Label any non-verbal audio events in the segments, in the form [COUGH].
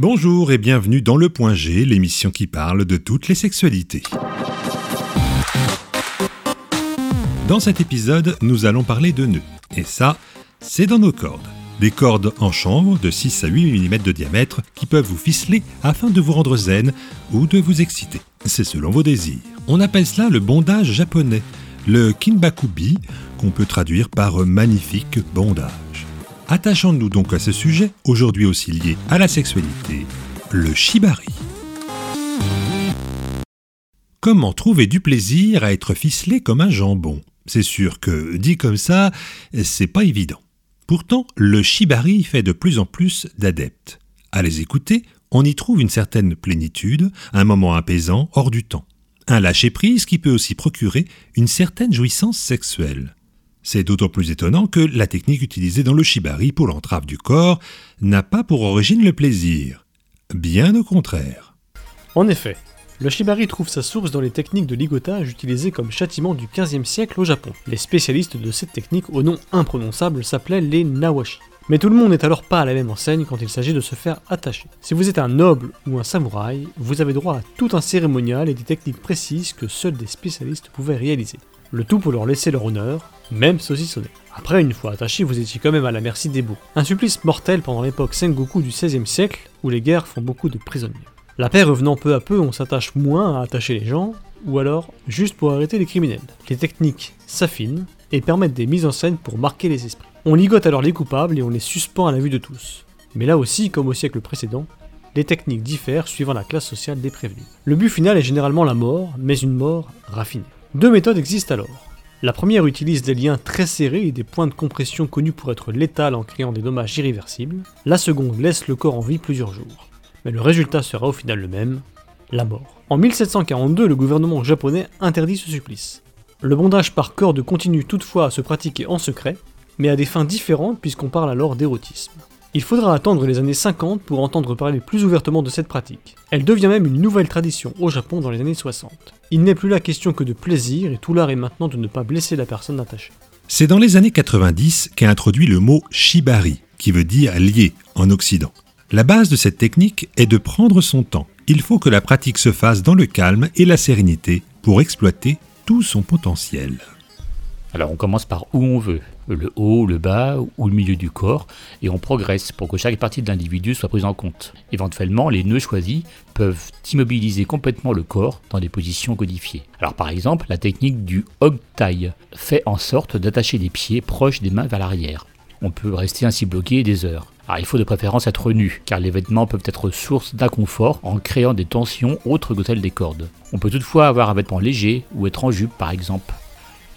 Bonjour et bienvenue dans Le Point G, l'émission qui parle de toutes les sexualités. Dans cet épisode, nous allons parler de nœuds. Et ça, c'est dans nos cordes. Des cordes en chanvre de 6 à 8 mm de diamètre qui peuvent vous ficeler afin de vous rendre zen ou de vous exciter. C'est selon vos désirs. On appelle cela le bondage japonais, le kinbakubi, qu'on peut traduire par magnifique bondage. Attachons-nous donc à ce sujet, aujourd'hui aussi lié à la sexualité, le shibari. Comment trouver du plaisir à être ficelé comme un jambon? C'est sûr que, dit comme ça, c'est pas évident. Pourtant, le shibari fait de plus en plus d'adeptes. À les écouter, on y trouve une certaine plénitude, un moment apaisant, hors du temps. Un lâcher-prise qui peut aussi procurer une certaine jouissance sexuelle. C'est d'autant plus étonnant que la technique utilisée dans le shibari pour l'entrave du corps n'a pas pour origine le plaisir. Bien au contraire. En effet, le shibari trouve sa source dans les techniques de ligotage utilisées comme châtiment du XVe siècle au Japon. Les spécialistes de cette technique au nom imprononçable s'appelaient les nawashi. Mais tout le monde n'est alors pas à la même enseigne quand il s'agit de se faire attacher. Si vous êtes un noble ou un samouraï, vous avez droit à tout un cérémonial et des techniques précises que seuls des spécialistes pouvaient réaliser. Le tout pour leur laisser leur honneur, même saucissonné. Après, une fois attaché, vous étiez quand même à la merci des bourgs. Un supplice mortel pendant l'époque Sengoku du XVIe siècle, où les guerres font beaucoup de prisonniers. La paix revenant peu à peu, on s'attache moins à attacher les gens, ou alors juste pour arrêter les criminels. Les techniques s'affinent et permettent des mises en scène pour marquer les esprits. On ligote alors les coupables et on les suspend à la vue de tous. Mais là aussi, comme au siècle précédent, les techniques diffèrent suivant la classe sociale des prévenus. Le but final est généralement la mort, mais une mort raffinée. Deux méthodes existent alors. La première utilise des liens très serrés et des points de compression connus pour être létals en créant des dommages irréversibles. La seconde laisse le corps en vie plusieurs jours mais le résultat sera au final le même, la mort. En 1742, le gouvernement japonais interdit ce supplice. Le bondage par corde continue toutefois à se pratiquer en secret, mais à des fins différentes puisqu'on parle alors d'érotisme. Il faudra attendre les années 50 pour entendre parler plus ouvertement de cette pratique. Elle devient même une nouvelle tradition au Japon dans les années 60. Il n'est plus la question que de plaisir et tout l'art est maintenant de ne pas blesser la personne attachée. C'est dans les années 90 qu'est introduit le mot shibari, qui veut dire lié en Occident. La base de cette technique est de prendre son temps. Il faut que la pratique se fasse dans le calme et la sérénité pour exploiter tout son potentiel. Alors on commence par où on veut, le haut, le bas ou le milieu du corps, et on progresse pour que chaque partie de l'individu soit prise en compte. Éventuellement, les nœuds choisis peuvent immobiliser complètement le corps dans des positions codifiées. Alors par exemple, la technique du hog tie fait en sorte d'attacher les pieds proches des mains vers l'arrière. On peut rester ainsi bloqué des heures. Alors, il faut de préférence être nu, car les vêtements peuvent être source d'inconfort en créant des tensions autres que celles des cordes. On peut toutefois avoir un vêtement léger ou être en jupe par exemple.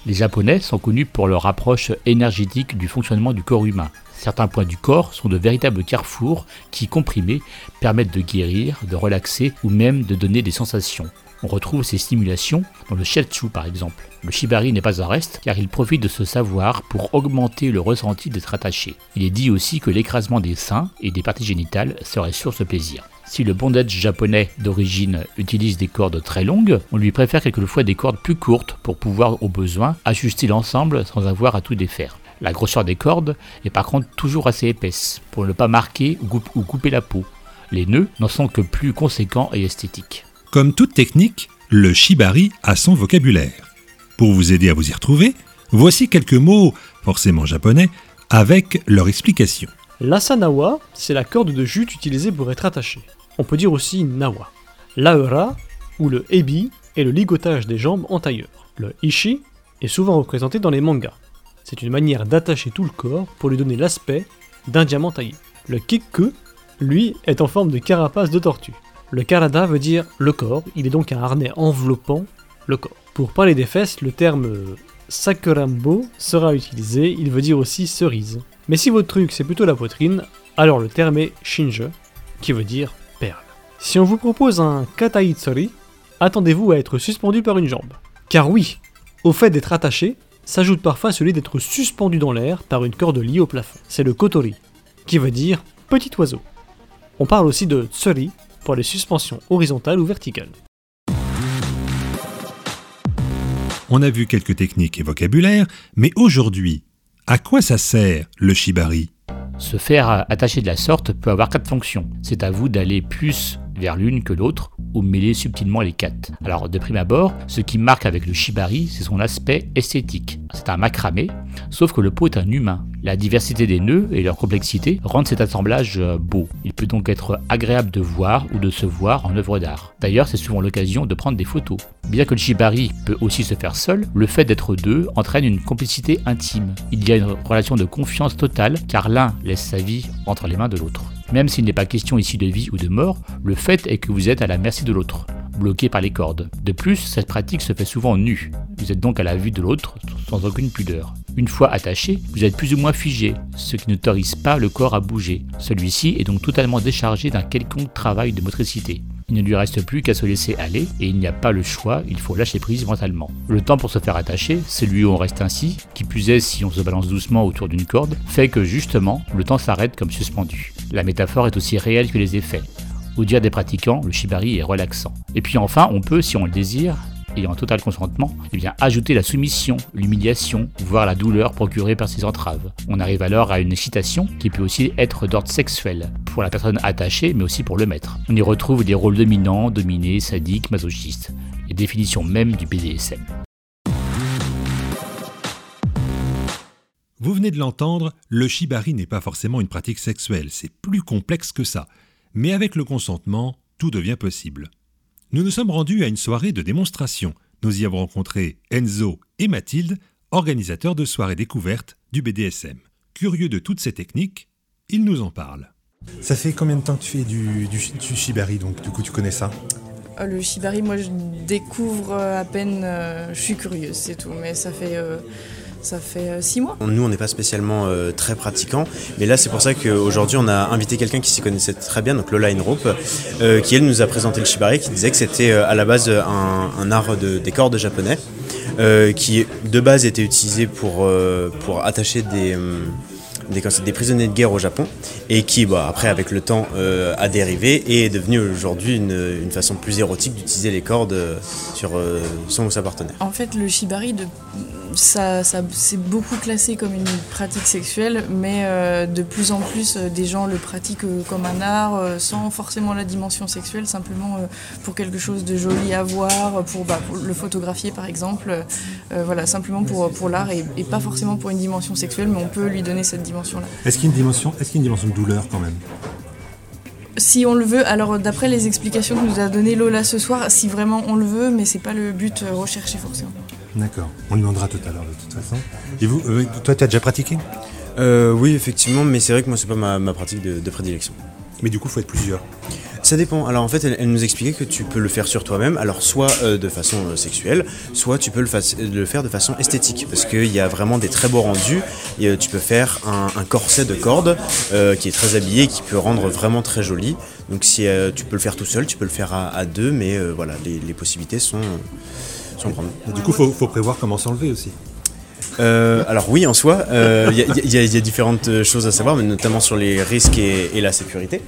Les Japonais sont connus pour leur approche énergétique du fonctionnement du corps humain. Certains points du corps sont de véritables carrefours qui, comprimés, permettent de guérir, de relaxer ou même de donner des sensations. On retrouve ces stimulations dans le shiatsu par exemple. Le shibari n'est pas un reste car il profite de ce savoir pour augmenter le ressenti d'être attaché. Il est dit aussi que l'écrasement des seins et des parties génitales serait source de plaisir. Si le bondage japonais d'origine utilise des cordes très longues, on lui préfère quelquefois des cordes plus courtes pour pouvoir au besoin ajuster l'ensemble sans avoir à tout défaire. La grosseur des cordes est par contre toujours assez épaisse pour ne pas marquer ou couper la peau. Les nœuds n'en sont que plus conséquents et esthétiques. Comme toute technique, le shibari a son vocabulaire. Pour vous aider à vous y retrouver, voici quelques mots, forcément japonais, avec leur explication. L'asanawa, c'est la corde de jute utilisée pour être attachée. On peut dire aussi nawa. L'aura, ou le ebi, est le ligotage des jambes en tailleur. Le ishi est souvent représenté dans les mangas. C'est une manière d'attacher tout le corps pour lui donner l'aspect d'un diamant taillé. Le kikku, lui, est en forme de carapace de tortue. Le karada veut dire le corps, il est donc un harnais enveloppant le corps. Pour parler des fesses, le terme sakurambo sera utilisé, il veut dire aussi cerise. Mais si votre truc c'est plutôt la poitrine, alors le terme est shinje, qui veut dire. Si on vous propose un kataitsori, attendez-vous à être suspendu par une jambe. Car oui, au fait d'être attaché, s'ajoute parfois celui d'être suspendu dans l'air par une corde liée au plafond. C'est le kotori, qui veut dire petit oiseau. On parle aussi de tsuri, pour les suspensions horizontales ou verticales. On a vu quelques techniques et vocabulaires, mais aujourd'hui, à quoi ça sert le shibari? Se faire attacher de la sorte peut avoir quatre fonctions. C'est à vous d'aller plus vers l'une que l'autre ou mêler subtilement les quatre. Alors de prime abord, ce qui marque avec le shibari, c'est son aspect esthétique. C'est un macramé, sauf que le pot est un humain. La diversité des nœuds et leur complexité rendent cet assemblage euh, beau. Il peut donc être agréable de voir ou de se voir en œuvre d'art. D'ailleurs, c'est souvent l'occasion de prendre des photos. Bien que le shibari peut aussi se faire seul, le fait d'être deux entraîne une complicité intime. Il y a une relation de confiance totale car l'un laisse sa vie entre les mains de l'autre. Même s'il n'est pas question ici de vie ou de mort, le fait est que vous êtes à la merci de l'autre, bloqué par les cordes. De plus, cette pratique se fait souvent nu. Vous êtes donc à la vue de l'autre sans aucune pudeur. Une fois attaché, vous êtes plus ou moins figé, ce qui n'autorise pas le corps à bouger. Celui-ci est donc totalement déchargé d'un quelconque travail de motricité. Il ne lui reste plus qu'à se laisser aller et il n'y a pas le choix, il faut lâcher prise mentalement. Le temps pour se faire attacher, celui où on reste ainsi, qui plus est si on se balance doucement autour d'une corde, fait que justement, le temps s'arrête comme suspendu. La métaphore est aussi réelle que les effets. Au dire des pratiquants, le shibari est relaxant. Et puis enfin, on peut, si on le désire, et en total consentement, eh bien, ajouter la soumission, l'humiliation, voire la douleur procurée par ces entraves. On arrive alors à une excitation qui peut aussi être d'ordre sexuel, pour la personne attachée, mais aussi pour le maître. On y retrouve des rôles dominants, dominés, sadiques, masochistes, les définitions même du BDSM. Vous venez de l'entendre, le shibari n'est pas forcément une pratique sexuelle, c'est plus complexe que ça. Mais avec le consentement, tout devient possible nous nous sommes rendus à une soirée de démonstration. Nous y avons rencontré Enzo et Mathilde, organisateurs de soirées découvertes du BDSM. Curieux de toutes ces techniques, ils nous en parlent. Ça fait combien de temps que tu fais du, du, shibari Donc, du coup, tu connais ça? Ah, Le shibari, moi, je découvre euh, à peine. Euh, je suis curieuse, c'est tout. Mais ça fait. Euh, ça fait euh, six mois. Nous, on n'est pas spécialement euh, très pratiquants, mais là, c'est pour ça qu'aujourd'hui, on a invité quelqu'un qui s'y connaissait très bien, donc Lola Inrope, euh, qui elle nous a présenté le shibari, qui disait que c'était à la base un, art de, des cordes japonais, qui de base était utilisé pour, pour attacher des des, prisonniers de guerre au Japon et qui, bah, après, avec le temps, euh, a dérivé et est devenu aujourd'hui une, façon plus érotique d'utiliser les cordes euh, sur euh, son ou sa partenaire. En fait, le shibari, de, ça, ça c'est beaucoup classé comme une pratique sexuelle, mais de plus en plus, des gens le pratiquent comme un art sans forcément la dimension sexuelle, simplement pour quelque chose de joli à voir, pour, bah, le photographier par exemple, voilà, simplement pour, pour l'art et, et pas forcément pour une dimension sexuelle, mais on peut lui donner cette dimension est-ce qu'il y a une dimension, est-ce qu'il y a une dimension de douleur quand même? Si on le veut, alors d'après les explications que nous a donné Lola ce soir, si vraiment on le veut, mais c'est pas le but euh, recherché forcément. D'accord, on lui demandera tout à l'heure de toute façon. Et vous, euh, toi, tu as déjà pratiqué? Euh, Oui, effectivement, mais c'est vrai que moi, c'est pas ma, pratique de prédilection. Mais du coup, il faut être plusieurs. Ça dépend. Alors en fait, elle, nous expliquait que tu peux le faire sur toi-même, alors soit euh, de façon sexuelle, soit tu peux le, faire de façon esthétique, parce qu'il y a vraiment des très beaux rendus. Et, tu peux faire un, corset de cordes qui est très habillé, qui peut rendre vraiment très joli. Donc si tu peux le faire tout seul, tu peux le faire à, deux, mais voilà, les, possibilités sont, du coup, il faut, prévoir comment s'enlever aussi. alors oui, en soi, il y, a différentes choses à savoir, mais notamment sur les risques et la sécurité.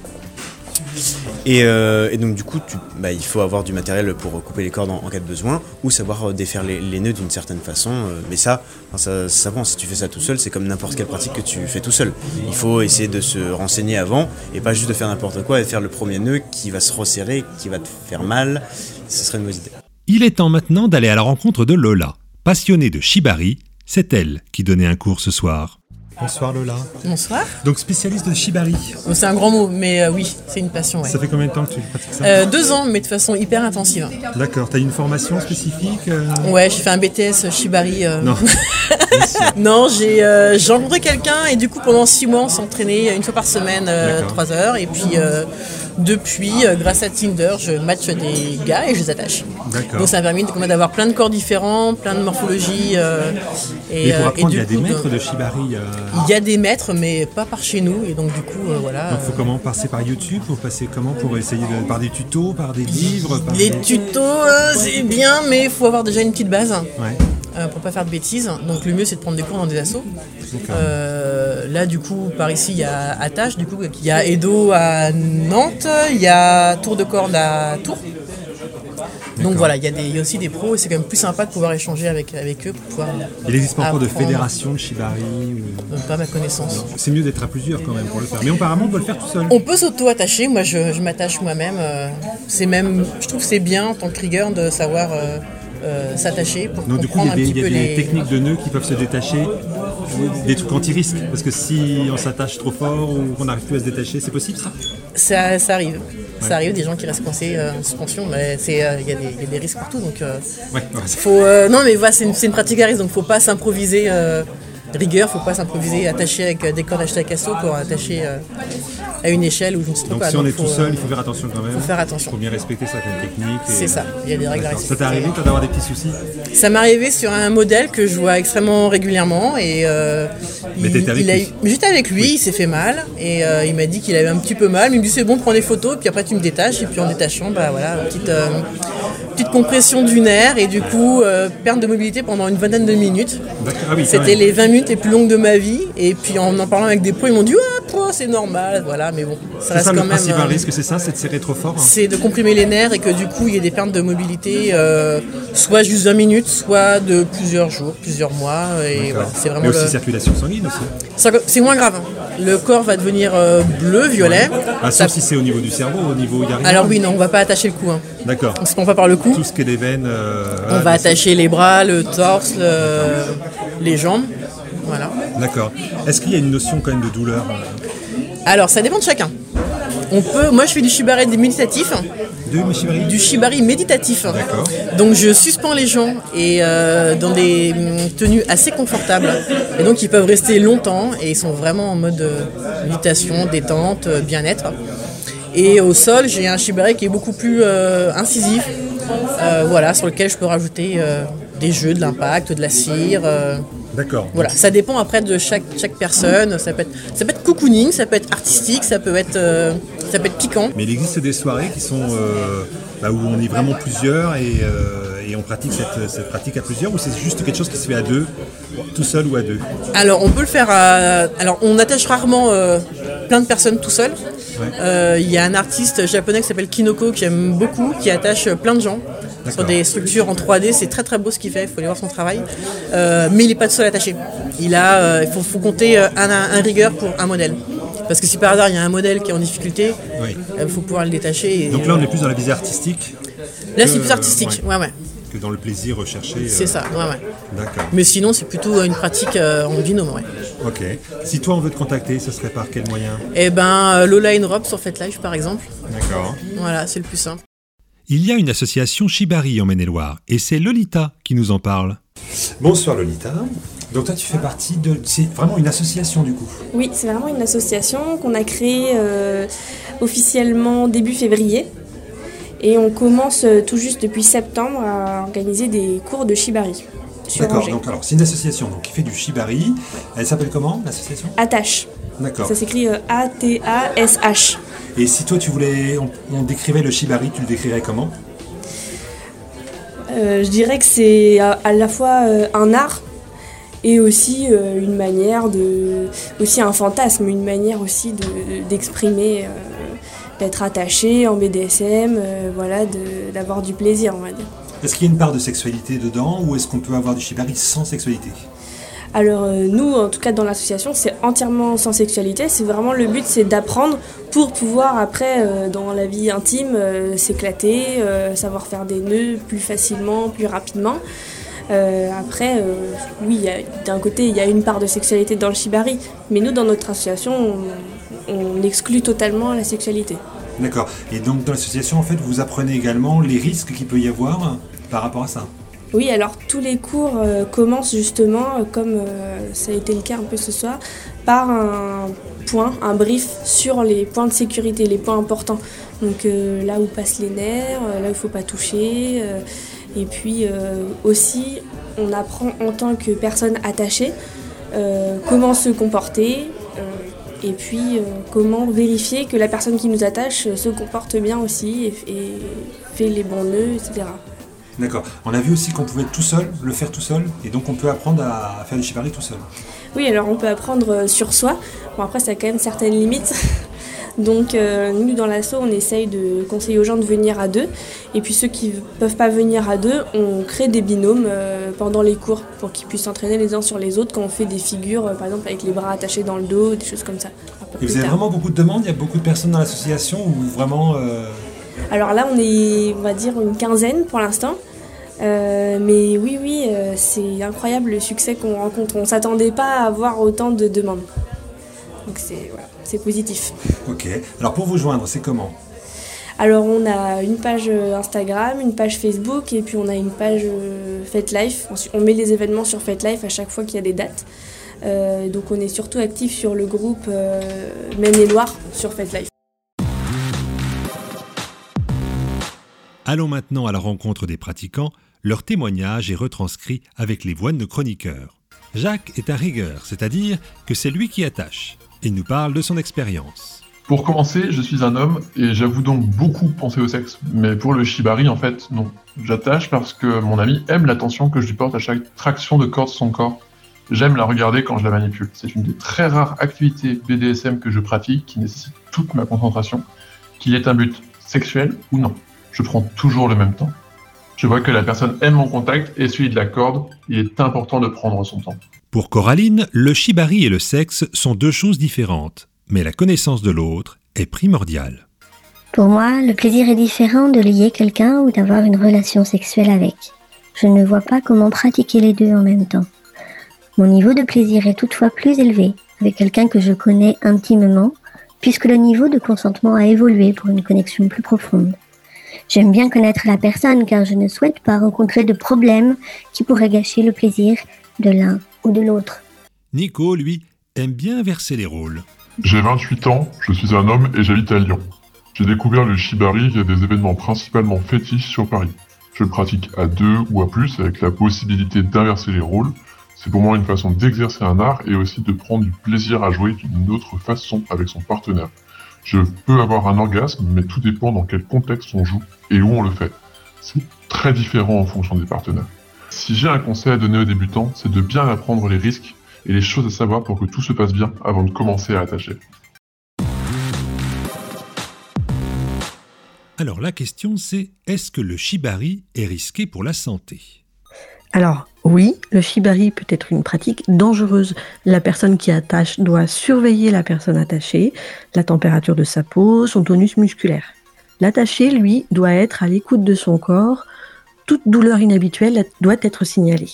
Euh, et, donc du coup, bah, il faut avoir du matériel pour couper les cordes en, cas de besoin, ou savoir euh, défaire les, nœuds d'une certaine façon. Euh, mais ça, ça, ça si tu fais ça tout seul, c'est comme n'importe quelle pratique que tu fais tout seul. Il faut essayer de se renseigner avant, et pas juste de faire n'importe quoi et faire le premier nœud qui va se resserrer, qui va te faire mal. Ce serait une mauvaise idée. Il est temps maintenant d'aller à la rencontre de Lola. Passionnée de Shibari, c'est elle qui donnait un cours ce soir. Bonsoir Lola. Bonsoir. Donc spécialiste de Shibari. c'est un grand mot, mais euh, oui, c'est une passion. Ça fait combien de temps que tu pratiques ça euh, Deux ans, mais de façon hyper intensive. D'accord. Tu as une formation spécifique euh Ouais, j'ai fait un BTS Shibari. Non. [LAUGHS] non, j'ai rencontré quelqu'un et du coup pendant six mois on s'entraînait une fois par semaine, trois heures. Et puis depuis, grâce à Tinder, je match des gars et je les attache. Donc ça a permis d'avoir plein de corps différents, plein de morphologies. et, pour apprendre, il y a des maîtres de Shibari il y a des maîtres, mais pas par chez nous. Et donc, du coup, euh, voilà. Donc, faut comment passer par YouTube Faut passer comment pour essayer de, par des tutos, par des livres Les tutos, euh, c'est bien, mais il faut avoir déjà une petite base. Ouais. Euh, pour pas faire de bêtises. Donc le mieux c'est de prendre des cours dans des assos. là du coup par ici il y a Attache, du coup il y a Edo à Nantes, il y a Tour de Corde à Tours. Donc voilà, il y, a des- il y a aussi des pros et c'est quand même plus sympa de pouvoir échanger avec, avec eux pour pouvoir. Il n'existe pas encore de fédération de Shibari ou- Euh, Pas à ma connaissance. C'est mieux d'être à plusieurs quand même pour le faire. Mais apparemment, on peut le faire tout seul. On peut s'auto-attacher, moi je, je m'attache moi-même. euh, c'est même, je trouve que c'est bien en tant que trigger de savoir euh, euh, s'attacher pour Donc du coup, il y a des, petit il y a peu des les. techniques de nœuds qui peuvent se détacher, des trucs anti-risque. Parce que si on s'attache trop fort ou qu'on n'arrive plus à se détacher, c'est possible ça? Ça, ça arrive. Ça arrive des gens qui restent coincés euh, en suspension, mais euh, il y, a des- il y a des risques partout. Donc, euh, Ouais, ouais, c'est- faut, non, mais voilà, c'est une, pratique à risque, donc faut pas s'improviser rigueur, faut pas s'improviser attaché avec des cordes achetées à Casso pour attacher à une échelle ou je ne sais pas Donc quoi. si on Donc, est tout seul, euh, il faut faire attention quand même. faut faire attention. Il faut bien respecter certaines techniques. C'est ça, il y a des règles à. Ça t'est arrivé toi d'avoir des petits soucis? Ça m'est arrivé sur un modèle que je vois extrêmement régulièrement et euh, Mais t'étais avec il a lui. eu- mais J'étais avec lui, il s'est fait mal et euh, il m'a dit qu'il avait un petit peu mal. Mais il me dit c'est bon, prends des photos, puis après tu me détaches et puis en détachant, bah voilà, petite euh, petite compression du nerf et du coup euh, perte de mobilité pendant une vingtaine de minutes. Ah oui, C'était les 20 minutes les plus longues de ma vie et puis en en parlant avec des pros, ils m'ont dit pro c'est normal, voilà, mais bon, ça C'est reste ça le quand même. principal euh, risque, c'est ça, c'est de serrer trop fort. hein. c'est de comprimer les nerfs et que du coup il y ait des pertes de mobilité, euh, soit juste 20 minutes, soit de plusieurs jours, plusieurs mois. Et voilà, c'est vraiment Mais aussi le- circulation sanguine aussi. ça- C'est moins grave. hein. Le corps va devenir euh, bleu, violet. Ah, Ça- sauf si c'est au niveau du cerveau, au niveau il y a rien. Alors oui, non, on va pas attacher le cou. Hein. D'accord. On se prend pas par le cou. Tout ce qui est les veines. euh, On va attacher les bras, le torse, le- les jambes. Voilà. D'accord. Est-ce qu'il y a une notion quand même de douleur Alors ça dépend de chacun. On peut, moi je fais du shibari méditatif, du shibari méditatif. D'accord. Donc je suspends les gens et euh, dans des hum, tenues assez confortables. Et donc ils peuvent rester longtemps et ils sont vraiment en mode euh, méditation, détente, euh, bien-être. Et au sol, j'ai un shibari qui est beaucoup plus euh, incisif, euh, voilà, sur lequel je peux rajouter des jeux, de l'impact, de la cire. D'accord. voilà, ça dépend après de chaque, chaque personne. Ça peut, être, ça peut être cocooning, ça peut être artistique, ça peut être, euh, ça peut être piquant. Mais il existe des soirées qui sont euh, bah, où on est vraiment plusieurs et, euh, et on pratique cette, cette pratique à plusieurs ou c'est juste quelque chose qui se fait à deux, tout seul ou à deux? Alors, on peut le faire à... Alors, on attache rarement plein de personnes tout seul. Il y a un artiste japonais qui s'appelle Kinoko que j'aime beaucoup, qui attache plein de gens sur des structures en 3D. C'est très très beau ce qu'il fait, il faut aller voir son travail. Euh, mais il n'est pas tout seul attaché. Il a, euh, faut, faut compter euh, un, un rigueur pour un modèle. Parce que si par hasard il y a un modèle qui est en difficulté, Oui. il faut pouvoir le détacher. et- Donc là on est plus dans la visée artistique Là, c'est plus artistique. Ouais, ouais. que dans le plaisir recherché. euh, C'est ça, ouais, ouais. D'accord. Mais sinon, c'est plutôt une pratique euh, en binôme, ouais. Ok. Si toi on veut te contacter, ce serait par quel moyen? Et ben, Lola in Robe sur FetLife, par exemple. D'accord. Voilà, c'est le plus simple. Il y a une association Shibari en Maine-et-Loire, et c'est Lolita qui nous en parle. Bonsoir Lolita. Donc toi tu fais partie de... C'est vraiment une association du coup Oui, c'est vraiment une association qu'on a créée euh, officiellement début février. Et on commence euh, tout juste depuis septembre à organiser des cours de Shibari sur Angers. donc alors c'est une association donc, qui fait du shibari. Elle s'appelle comment l'association? Attache. D'accord. Ça s'écrit euh, A-T-A-S-H. Et si toi tu voulais, on, on décrivait le shibari, tu le décrirais comment? Euh, je dirais que c'est à, à la fois euh, un art et aussi euh, une manière de. aussi un fantasme, une manière aussi de- d'exprimer, euh, d'être attaché en BDSM, euh, voilà, d'avoir du plaisir, on va dire. Est-ce qu'il y a une part de sexualité dedans ou est-ce qu'on peut avoir du shibari sans sexualité? Alors euh, nous, en tout cas dans l'association, c'est entièrement sans sexualité. C'est vraiment le but, c'est d'apprendre pour pouvoir après, euh, dans la vie intime, euh, s'éclater, savoir faire des nœuds plus facilement, plus rapidement. Après, oui, d'un côté, il y a une part de sexualité dans le shibari, mais nous, dans notre association, on, on exclut totalement la sexualité. D'accord. Et donc dans l'association en fait vous apprenez également les risques qu'il peut y avoir? Par rapport à ça. Oui, alors tous les cours euh, commencent justement, euh, comme euh, ça a été le cas un peu ce soir, par un point, un brief sur les points de sécurité, les points importants. Donc là où passent les nerfs, là où il ne faut pas toucher. et puis aussi, on apprend en tant que personne attachée comment se comporter. et puis, comment vérifier que la personne qui nous attache se comporte bien aussi et fait les bons nœuds, etc. D'accord. On a vu aussi qu'on pouvait tout seul, le faire tout seul, et donc on peut apprendre à faire du shibari tout seul. Oui, alors on peut apprendre euh, sur soi. Bon, après, ça a quand même certaines limites. [LAUGHS] Donc euh, nous dans l'assaut on essaye de conseiller aux gens de venir à deux et puis ceux qui ne peuvent pas venir à deux on crée des binômes euh, pendant les cours pour qu'ils puissent s'entraîner les uns sur les autres quand on fait des figures euh, par exemple avec les bras attachés dans le dos, des choses comme ça. Et vous avez vraiment beaucoup de demandes, il y a beaucoup de personnes dans l'association ou vraiment... Alors là on est on va dire une quinzaine pour l'instant. Mais oui, oui, c'est incroyable le succès qu'on rencontre. On ne s'attendait pas à avoir autant de demandes. Donc c'est voilà c'est positif. Ok. Alors pour vous joindre, c'est comment? Alors on a une page euh, Instagram, une page Facebook et puis on a une page euh, FateLife. On met les événements sur FateLife à chaque fois qu'il y a des dates. Euh, donc on est surtout actif sur le groupe Maine-et-Loire sur FateLife. Allons maintenant à la rencontre des pratiquants. Leur témoignage est retranscrit avec les voix de nos chroniqueurs. Jacques est à rigueur, c'est-à-dire que c'est lui qui attache. Il nous parle de son expérience. Pour commencer, je suis un homme et j'avoue donc beaucoup penser au sexe. Mais pour le shibari, en fait, non. J'attache parce que mon ami aime l'attention que je lui porte à chaque traction de corde de son corps. J'aime la regarder quand je la manipule. C'est une des très rares activités BDSM que je pratique qui nécessite toute ma concentration. Qu'il ait un but sexuel ou non. Je prends toujours le même temps. Je vois que la personne aime mon contact et celui de la corde. Il est important de prendre son temps. Pour Coraline, le shibari et le sexe sont deux choses différentes, mais la connaissance de l'autre est primordiale. Pour moi, le plaisir est différent de lier quelqu'un ou d'avoir une relation sexuelle avec. Je ne vois pas comment pratiquer les deux en même temps. Mon niveau de plaisir est toutefois plus élevé avec quelqu'un que je connais intimement, puisque le niveau de consentement a évolué pour une connexion plus profonde. J'aime bien connaître la personne car je ne souhaite pas rencontrer de problèmes qui pourraient gâcher le plaisir de l'un de l'autre. Nico, lui, aime bien verser les rôles. J'ai 28 ans, je suis un homme et j'habite à Lyon. J'ai découvert le shibari via des événements principalement fétiches sur Paris. Je le pratique à deux ou à plus avec la possibilité d'inverser les rôles. C'est pour moi une façon d'exercer un art et aussi de prendre du plaisir à jouer d'une autre façon avec son partenaire. Je peux avoir un orgasme, mais tout dépend dans quel contexte on joue et où on le fait. C'est très différent en fonction des partenaires. Si j'ai un conseil à donner aux débutants, c'est de bien apprendre les risques et les choses à savoir pour que tout se passe bien avant de commencer à attacher. Alors la question c'est, est-ce que le shibari est risqué pour la santé? Alors oui, le shibari peut être une pratique dangereuse. La personne qui attache doit surveiller la personne attachée, la température de sa peau, son tonus musculaire. L'attaché, lui, doit être à l'écoute de son corps, toute douleur inhabituelle doit être signalée.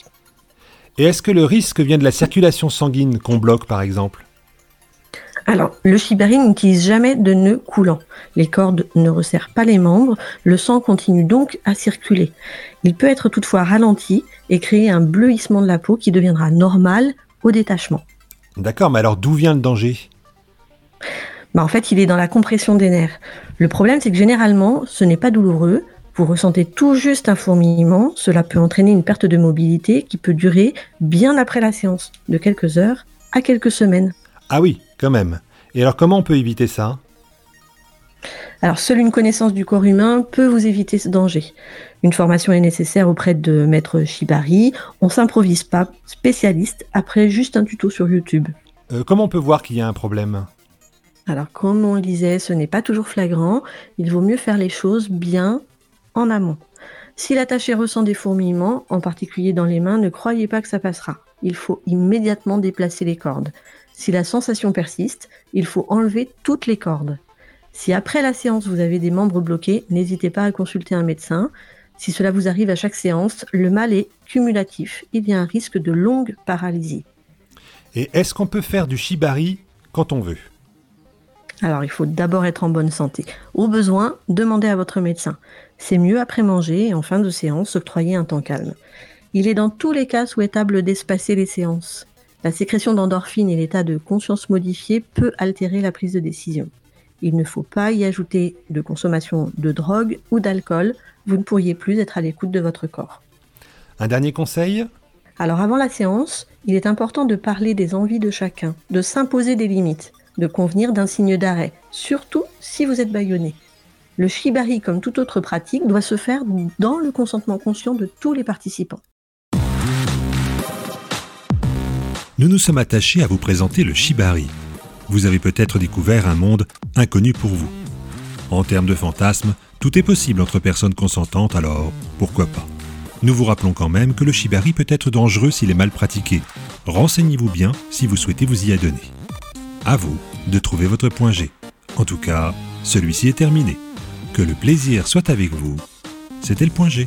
Et est-ce que le risque vient de la circulation sanguine qu'on bloque par exemple? Alors, le shibari n'utilise jamais de nœud coulant. Les cordes ne resserrent pas les membres, le sang continue donc à circuler. Il peut être toutefois ralenti et créer un bleuissement de la peau qui deviendra normal au détachement. D'accord, mais alors d'où vient le danger? Bah, En fait, il est dans la compression des nerfs. Le problème, c'est que généralement, ce n'est pas douloureux, vous ressentez tout juste un fourmillement, cela peut entraîner une perte de mobilité qui peut durer bien après la séance, de quelques heures à quelques semaines. Ah oui, quand même. Et alors comment on peut éviter ça? Alors, seule une connaissance du corps humain peut vous éviter ce danger. Une formation est nécessaire auprès de maître Shibari. On s'improvise pas spécialiste après juste un tuto sur YouTube. Euh, comment on peut voir qu'il y a un problème? Alors, comme on le disait, ce n'est pas toujours flagrant. Il vaut mieux faire les choses bien en amont. Si l'attaché ressent des fourmillements, en particulier dans les mains, ne croyez pas que ça passera. Il faut immédiatement déplacer les cordes. Si la sensation persiste, il faut enlever toutes les cordes. Si après la séance vous avez des membres bloqués, n'hésitez pas à consulter un médecin. Si cela vous arrive à chaque séance, le mal est cumulatif. Il y a un risque de longue paralysie. Et est-ce qu'on peut faire du shibari quand on veut? Alors il faut d'abord être en bonne santé. Au besoin, demandez à votre médecin. C'est mieux après manger et en fin de séance, octroyer un temps calme. Il est dans tous les cas souhaitable d'espacer les séances. La sécrétion d'endorphine et l'état de conscience modifié peut altérer la prise de décision. Il ne faut pas y ajouter de consommation de drogue ou d'alcool. Vous ne pourriez plus être à l'écoute de votre corps. Un dernier conseil? Alors avant la séance, il est important de parler des envies de chacun, de s'imposer des limites de convenir d'un signe d'arrêt, surtout si vous êtes bâillonné. Le shibari, comme toute autre pratique, doit se faire dans le consentement conscient de tous les participants. Nous nous sommes attachés à vous présenter le shibari. vous avez peut-être découvert un monde inconnu pour vous. En termes de fantasmes, tout est possible entre personnes consentantes, alors pourquoi pas? Nous vous rappelons quand même que le shibari peut être dangereux s'il est mal pratiqué. Renseignez-vous bien si vous souhaitez vous y adonner. À vous de trouver votre point G. En tout cas, celui-ci est terminé. Que le plaisir soit avec vous. C'était le point G.